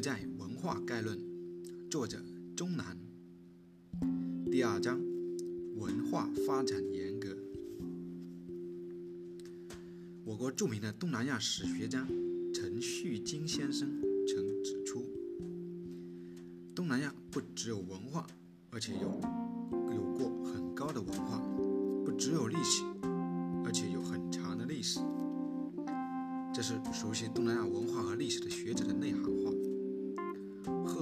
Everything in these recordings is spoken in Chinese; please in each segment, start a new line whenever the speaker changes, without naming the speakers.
在文化概论，作者钟南。第二章，文化发展严格。我国著名的东南亚史学家陈旭金先生曾指出，东南亚不只有文化，而且有有过很高的文化；不只有历史，而且有很长的历史。这是熟悉东南亚文化和历史的学者的内行话。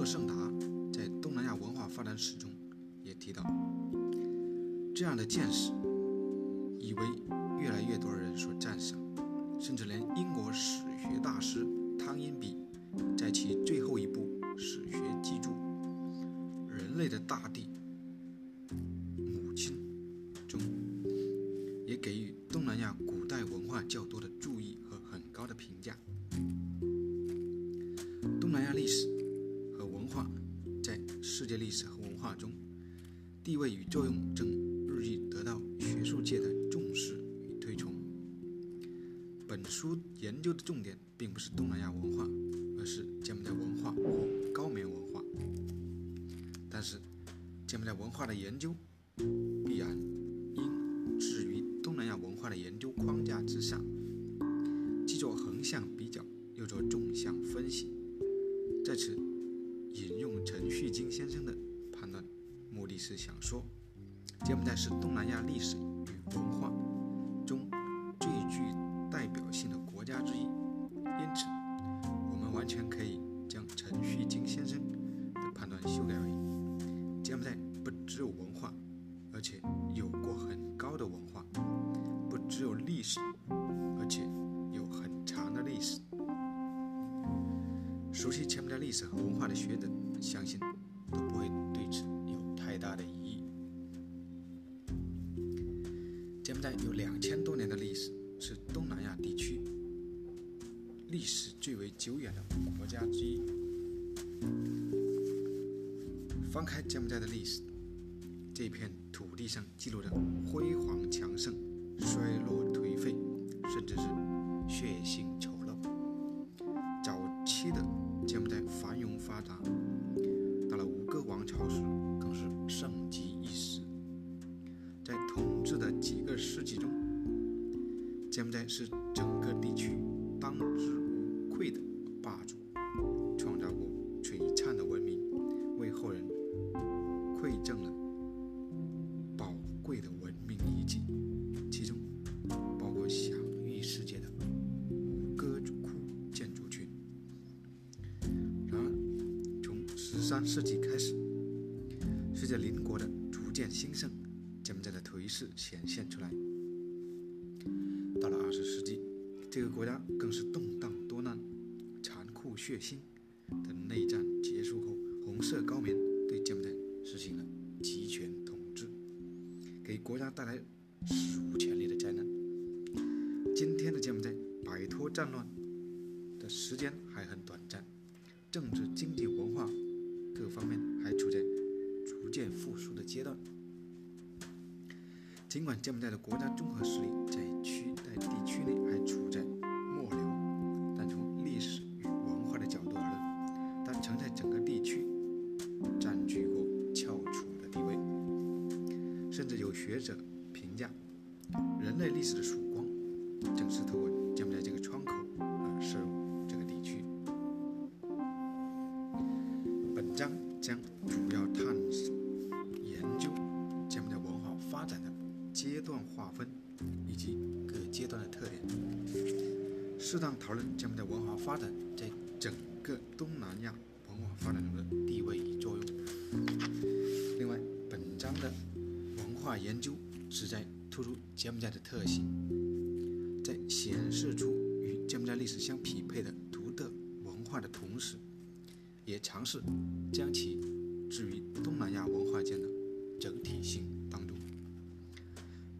盛达在《东南亚文化发展史》中也提到，这样的见识地位与作用正日益得到学术界的重视与推崇。本书研究的重点并不是东南亚文化，而是柬埔寨文化或高棉文化。但是，柬埔寨文化的研究必然应置于东南亚文化的研究框架之上，既做横向比较，又做纵向分析。在此。引用陈旭金先生的判断，目的是想说，柬埔寨是东南亚历史与文化翻开柬埔寨的历史，这片土地上记录着辉煌强盛、衰落颓废，甚至是血腥丑陋。早期的。柬埔寨繁荣发达，到了五个王朝时更是盛极一时。在统治的几个世纪中，柬埔寨是整个地区当之无这个国家更是动荡多难、残酷血腥。等内战结束后，红色高棉对柬埔寨实行了集权统治，给国家？带来史无前例的灾难。今天的柬埔寨摆脱战乱的时间还很短暂，政治、经济、文化。各方面还处在逐渐复苏的阶段。尽管柬埔寨的国家？综合实力在区地区内还处在末流，但从历史与文化的角度而论，它曾在整个地区占据过翘楚的地位。甚至有学者评价，人类历史的曙光正是透过柬埔寨这个窗口而射入。这个地区。本章将主要探索研究柬埔寨文化发展的阶段划分以及各阶段的特点，适当讨论柬埔寨文化发展在整个东南亚文化发展中的地位与作用。另外，本章的文化研究旨在突出柬埔寨的特性，在显示出与柬埔寨历史相匹配的独特文化的同时。也尝试将其置于东南亚文化间的整体性当中，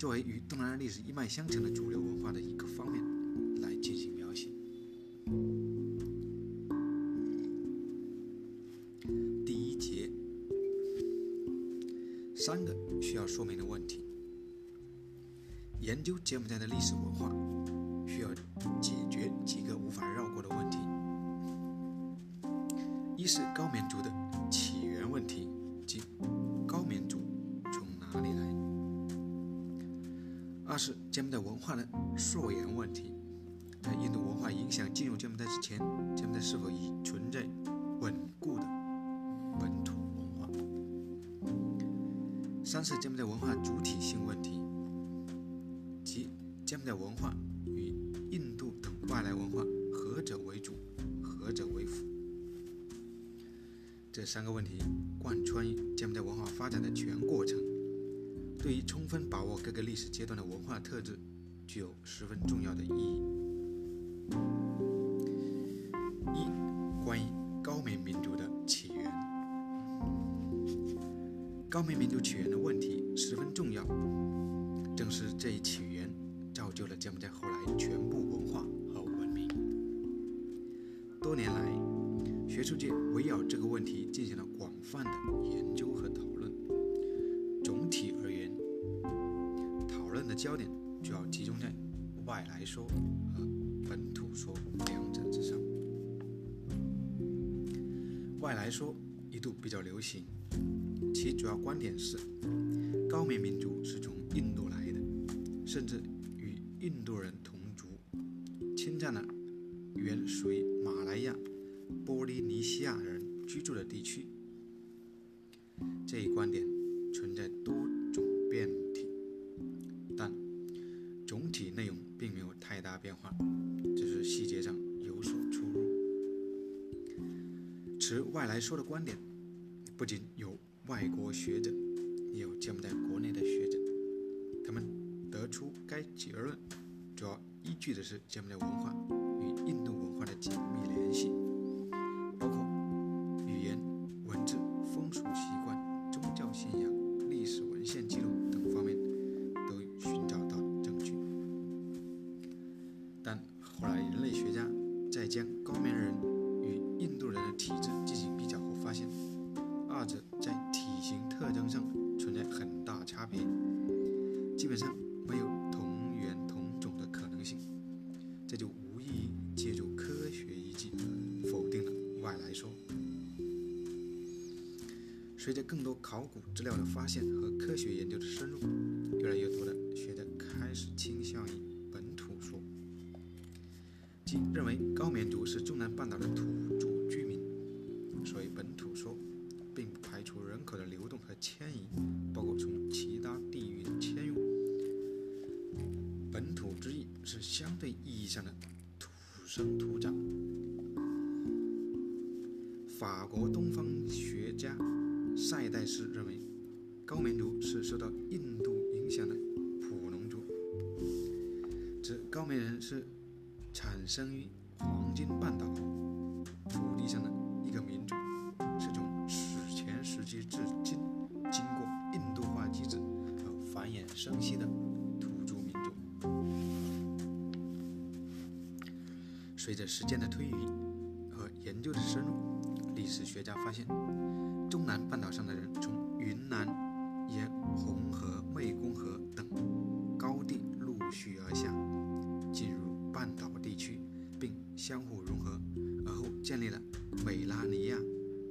作为与东南亚历史一脉相承的主流文化的一个方面来进行描写。第一节，三个需要说明的问题。研究柬埔寨的历史文化，需要解决几个无法绕过的问题。一是高棉族的起源问题，即柬埔寨文化的溯源问题，在印度文化影响进入柬埔寨之前，柬埔寨是否已存在稳固的本土文化；三是柬埔寨文化主体性问题，即柬埔寨文化与印度等外来文化何者为主，何者为辅。这三个问题贯穿柬埔寨文化发展的全过程，对于充分把握各个历史阶段的文化特质，具有十分重要的意义。一、关于高棉民族的起源。高棉民族起源的问题十分重要，正是这一起源造就了柬埔寨后来全部文化和文明。多年来，学术界围绕这个问题进行了广泛的研究和讨论。论的焦点主要集中在外来说和本土说两者之上。外来说一度比较流行，其主要观点是高棉民族是从印度来的，甚至与印度人同族，侵占了原属于马来亚。波利尼西亚人居住的地区，这一观点存在多外来说的观点，不仅有外国学者，也有柬埔寨国内的学者，他们得出该结论，主要依据的是柬埔寨文化与印度文化的紧密联系。基本上没有同源同种的可能性，这就无异于借助科学依据否定了外来说。随着更多考古资料的发现和科学研究的深入，越来越多的学者开始倾向于本土说，即认为高棉族是中南半岛的生土长。法国东方学家塞代斯认为，高棉族是受到印度影响的普农族，指高棉人是产生于黄金半岛土地上的一个民族，是从史前时期至今经过印度化机制和繁衍生息的。随着时间的推移和研究的深入，历史学家发现，中南半岛上的人从云南沿红河、湄公河等高地陆续而下，进入半岛地区，并相互融合，而后建立了美拉尼亚、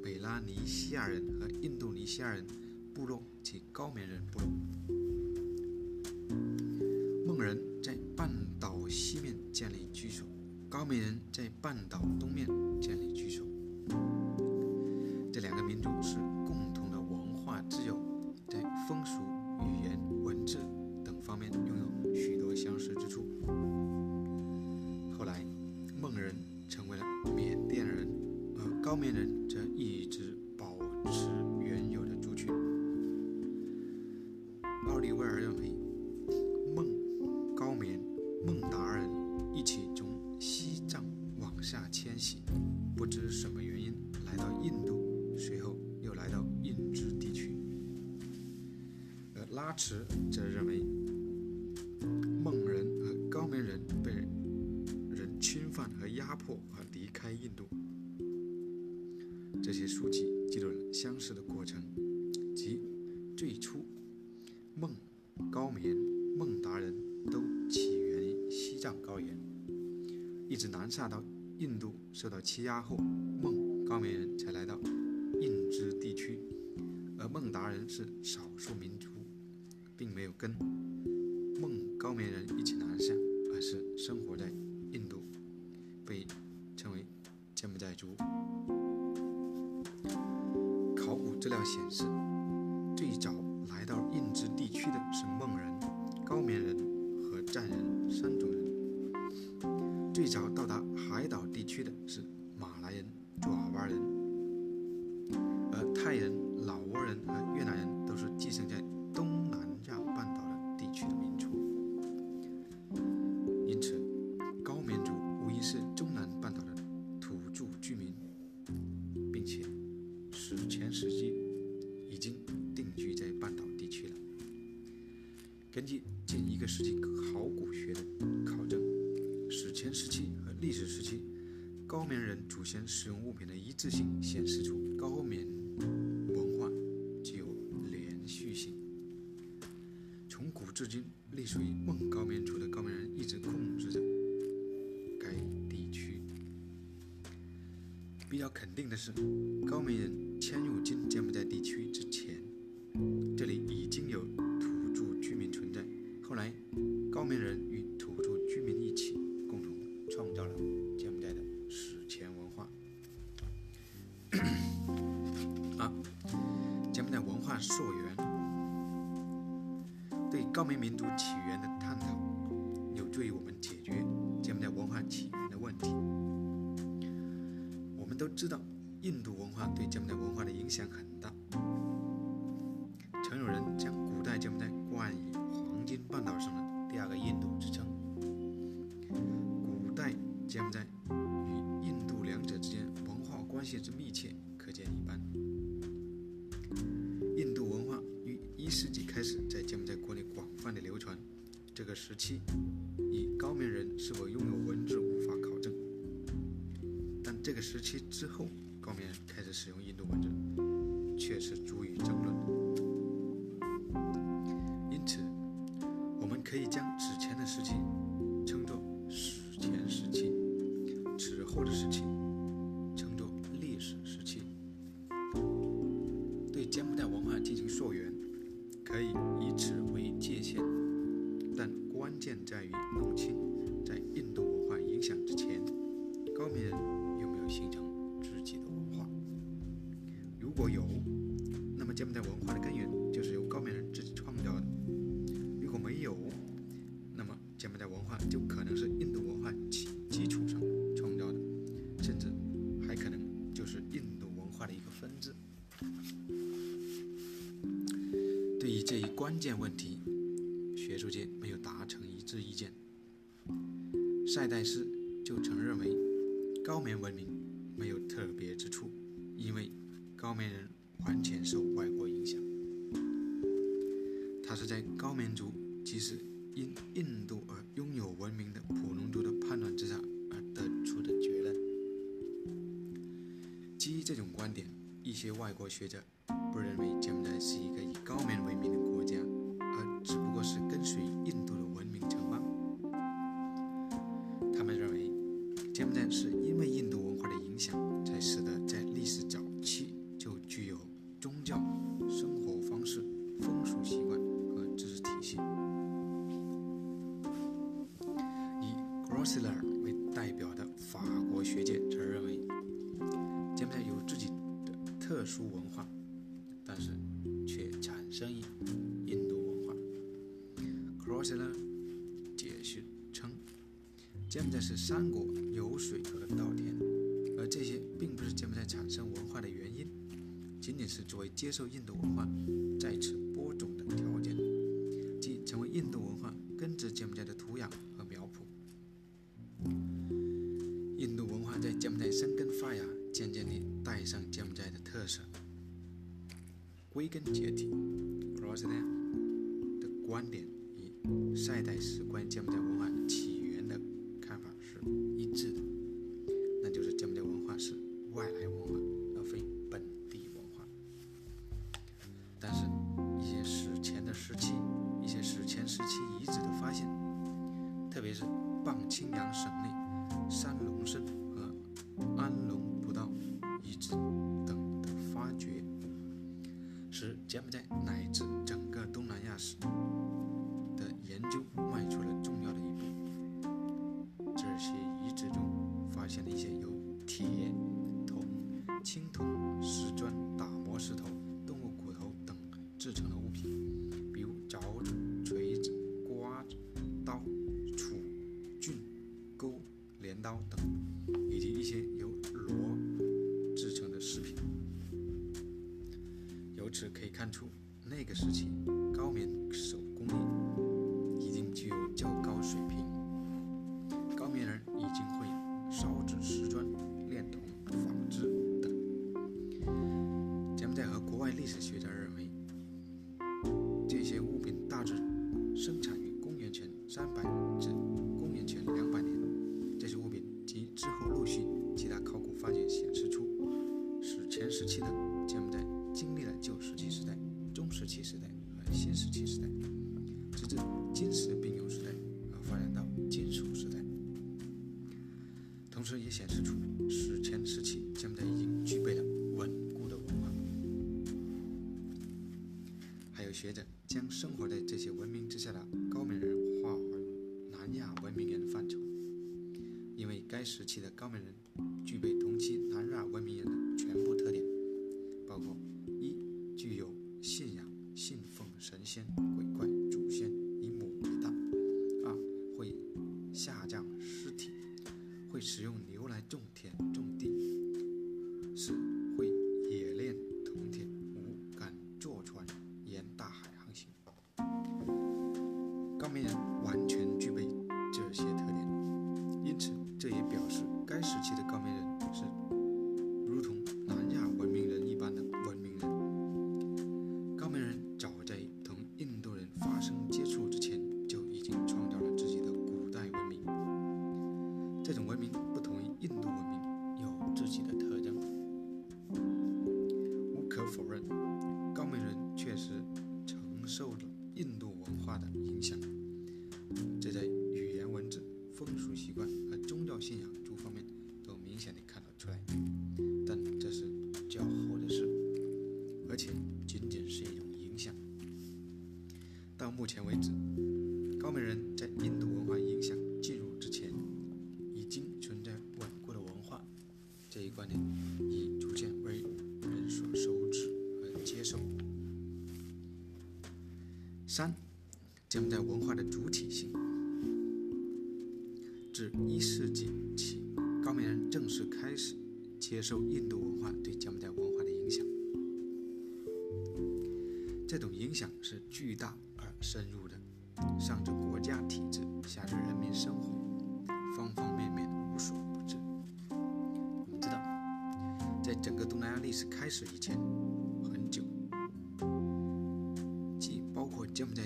美拉尼西亚人和印度尼西亚人部落及高棉人部落。半岛东面建立居所，这两个民族是共同的文化之友，在风俗、语言、文字等方面拥有许多相似之处。后来，孟人成为了缅甸人，而高棉人相似的过程，即最初孟、高棉、孟达人都起源于西藏高原，一直南下到。印度受到欺压后，孟高。棉人才来到印支地区，而孟达人是少数民族，并没有跟孟高棉人一起南下，而是生活在印度，被前时期已经定居在半岛地区了。根据近一个世纪考古学的考证。史前时期和历史时期，高棉人祖先使用物品的一致性显示出高棉文化具有连续性。从古至今，隶属于孟高棉族的高棉人一直控制着该地区。比较肯定的是，高棉人迁入今柬埔寨地区之前，这里已经有土著居民存在。后来，高棉人与土著居民一起共同。创造了柬埔寨的史前文化。啊，柬埔寨文化溯源，对高棉民族起源的探讨，有助于我们解决柬埔寨文化起源的问题。我们都知道，印度文化对柬埔寨文化的影响很大。这一关键问题，学术界没有达成一致意见。塞代斯就曾认为，高棉文明没有特别之处，因为高棉人完全受外国影响。他是在高棉族即使因印度而拥有文明的普农族的判断之上而得出的结论。基于这种观点，一些外国学者不认为柬埔寨是一个以高棉为名的国家，而只不过是跟随印度的文明城邦。他们认为，柬埔寨是因为印度是呢解释称，柬埔寨是山国、有水和稻田，而这些并不是柬埔寨产生文化的原因，仅仅是作为接受印度文化、在此播种的条件，即成为印度文化根植柬埔寨的土壤和苗圃。印度文化在柬埔寨生根发芽。渐渐地带上柬埔寨的特色。归根结底 c r o s s l a n 的观点赛代史关于柬埔寨文化起源的看法是一致的，那就是柬埔寨文化是外来文化而非本地文化。但是，一些史前的时期、一些史前时期遗址的发现，特别是傍清扬省内三龙市和安龙葡道遗址等的发掘，使柬埔寨乃至整个东南亚史。那个时期，高棉手工艺已经具有较高水平，高棉人已经会烧制石砖、炼铜、纺织等。柬埔寨和国外历史学家认显示出史前时期柬埔寨已经具备了稳固的文化。还有学者将生活在这些文明之下的高棉人划为南亚文明人的范畴，因为该时期的高棉人具备同期南亚文明人的全部特点，包括一具有。信仰信奉神仙、鬼怪、祖先，以母为大；二会下降尸体，会使用目前为止，高棉人在印度文化影响进入之前已经存在稳固的文化。这一观点已逐渐为人所熟知和接受。三，柬埔寨文化的主体性。自一世纪起，高棉人正式开始接受印度文化对柬埔寨文化的影响。这种影响是巨大深入的，上至国家体制，下至人民生活，方方面面无所不至。我们知道在整个东南亚历史开始以前很久，既包括柬埔寨，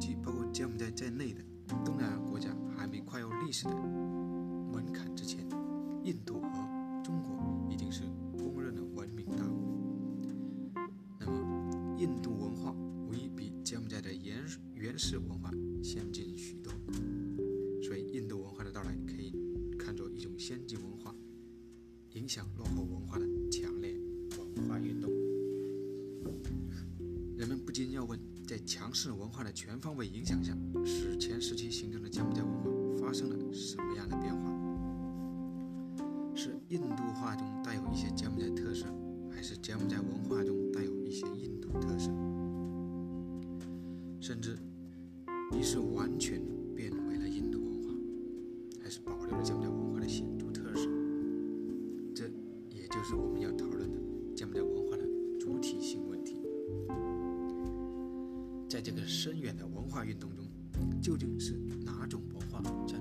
既包括柬埔寨在内的东南亚国家还没跨越历史的印度化中带有一些柬埔寨特色，还是柬埔寨文化中带有一些印度特色？甚至，你是完全变为了印度文化，还是保留了柬埔寨文化的显著特色？这，也就是我们要讨论的柬埔寨文化的主体性问题。在这个深远的文化运动中，究竟是哪种文化占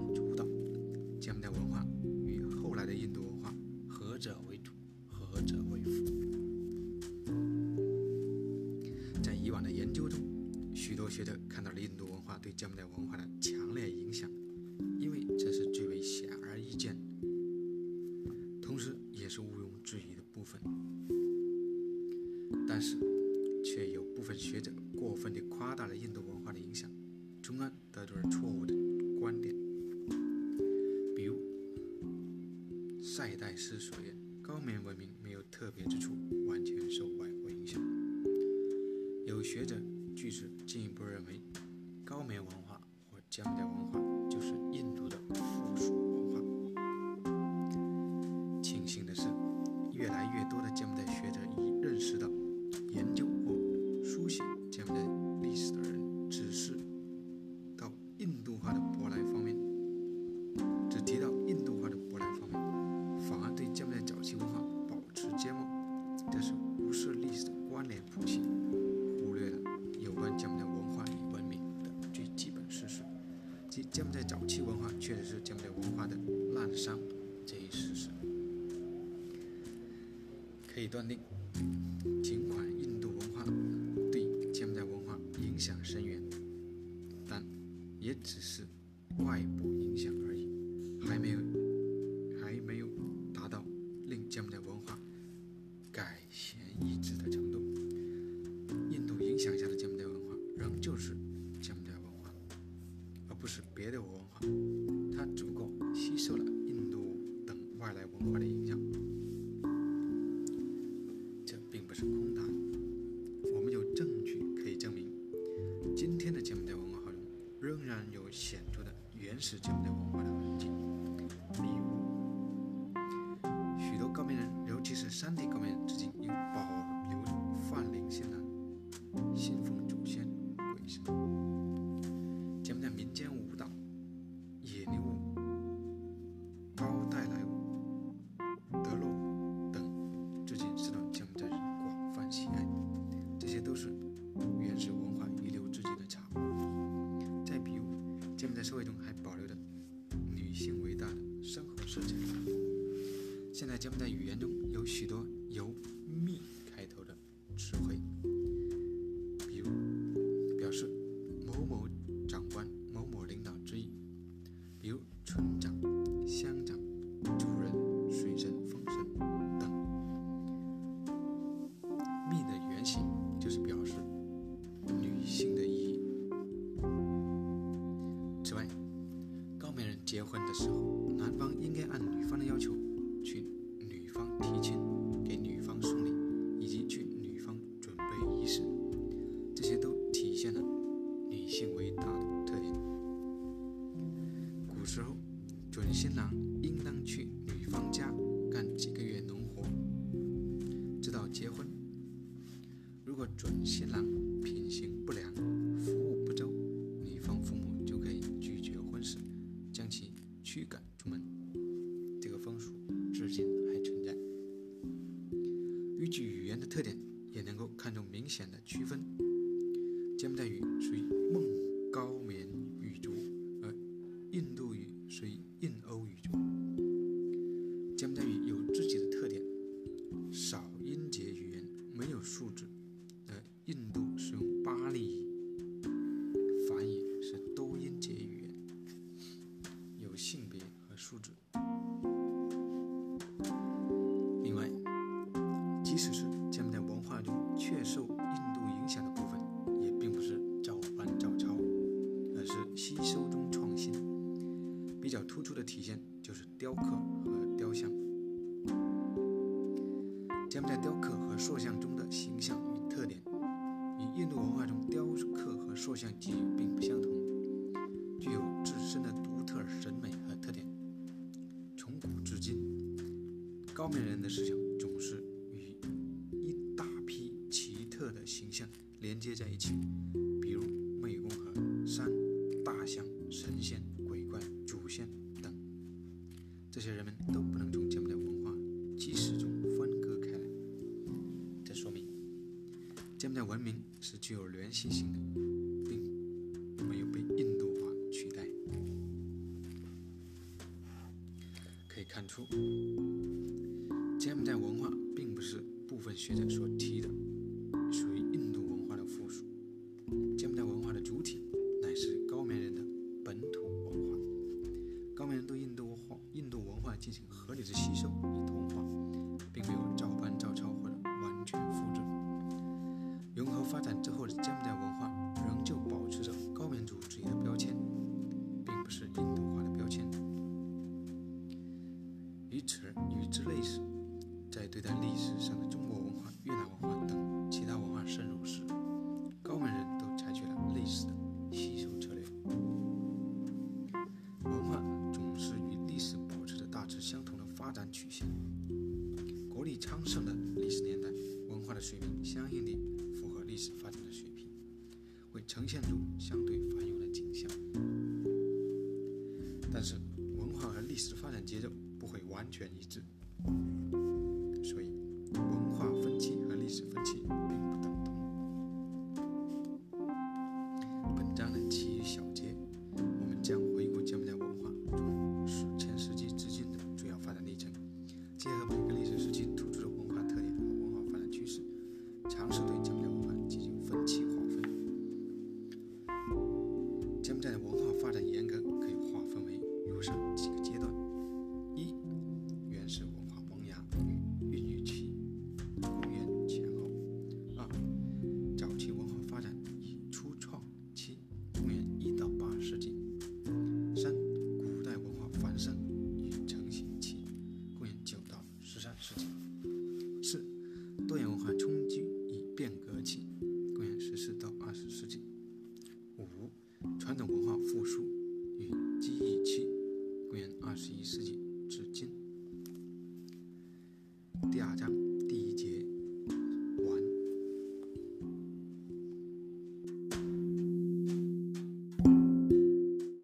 柬埔寨文化的强烈影响，因为这是最为显而易见。同时，也是毋庸置疑的部分。但是，却有部分学者过分地夸大了印度文化的影响，从而得出了错误的观点。比如，塞代斯所言，高棉文明没有特别之处，完全受外国影响。有学者据此进一步认为，高棉文化或柬埔寨文化就是印度的附属。断定，尽管印度文化对柬埔寨文化影响深远，但也只是外部影响而已，还没有。节目的语言中有许多由的区分，柬埔寨语属于孟高棉语族，而印度语属于印欧语族。柬埔寨语有自己的特点，少音节语言，没有数字。而印度塑像中的形象与特点与印度文化中雕刻和塑像技艺并不相同具有自身的独特审美和特点从古至今高明人的思想总是与一大批奇特的形象连接在一起比如湄公河山大象神仙鬼怪祖先等。这些人们都不文明是具有联系性的。